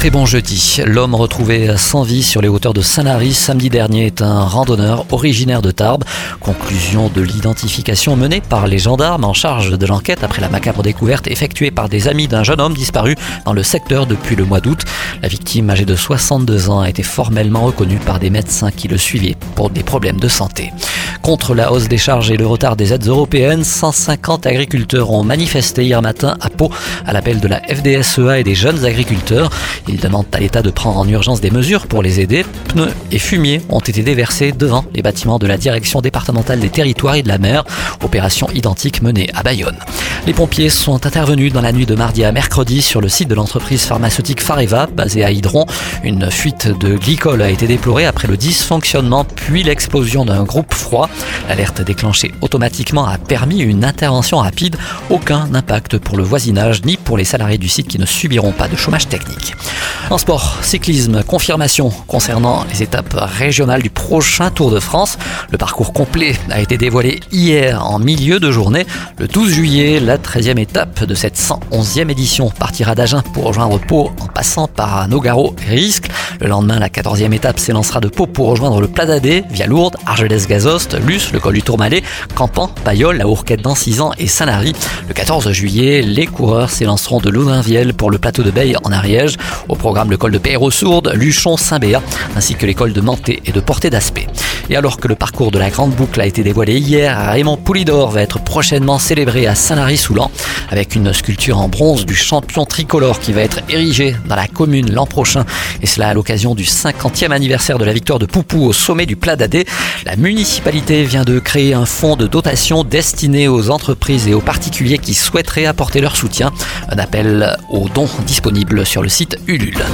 Très bon jeudi. L'homme retrouvé sans vie sur les hauteurs de Saint-Lary samedi dernier est un randonneur originaire de Tarbes. Conclusion de l'identification menée par les gendarmes en charge de l'enquête après la macabre découverte effectuée par des amis d'un jeune homme disparu dans le secteur depuis le mois d'août. La victime âgée de 62 ans a été formellement reconnue par des médecins qui le suivaient pour des problèmes de santé. Contre la hausse des charges et le retard des aides européennes, 150 agriculteurs ont manifesté hier matin à Pau à l'appel de la FDSEA et des jeunes agriculteurs. Ils demandent à l'État de prendre en urgence des mesures pour les aider. Pneus et fumier ont été déversés devant les bâtiments de la direction départementale des territoires et de la mer. Opération identique menée à Bayonne. Les pompiers sont intervenus dans la nuit de mardi à mercredi sur le site de l'entreprise pharmaceutique Fareva, basée à Hydron. Une fuite de glycol a été déplorée après le dysfonctionnement puis l'explosion d'un groupe froid. L'alerte déclenchée automatiquement a permis une intervention rapide. Aucun impact pour le voisinage ni pour les salariés du site qui ne subiront pas de chômage technique. En sport, cyclisme, confirmation concernant les étapes régionales du prochain Tour de France. Le parcours complet a été dévoilé hier en milieu de journée. Le 12 juillet, la 13e étape de cette 111e édition partira d'Agen pour rejoindre Pau en passant par Nogaro et Risque. Le lendemain, la 14e étape s'élancera de Pau pour rejoindre le Plat d'Adé via Lourdes, Argelès-Gazost, Luce, le col du Tourmalet, Campan, Payolle, la Hourquette d'Ancizan et Saint-Lary. Le 14 juillet, les coureurs s'élanceront de Loudrinvielle pour le plateau de Beille en Ariège. Au programme, le col de Peyre-aux-Sourdes, Luchon, Saint-Béat, ainsi que les cols de Manté et de Portée d'Aspect. Et alors que le parcours de la Grande Boucle a été dévoilé hier, Raymond Poulidor va être prochainement célébré à Saint-Lary-Soulan avec une sculpture en bronze du champion tricolore qui va être érigée dans la commune l'an prochain. Et cela à l'occasion du 50e anniversaire de la victoire de Poupou au sommet du Plat d'Adé. La municipalité vient de créer un fonds de dotation destiné aux entreprises et aux particuliers qui souhaiteraient apporter leur soutien. Un appel aux dons disponible sur le site Ulule.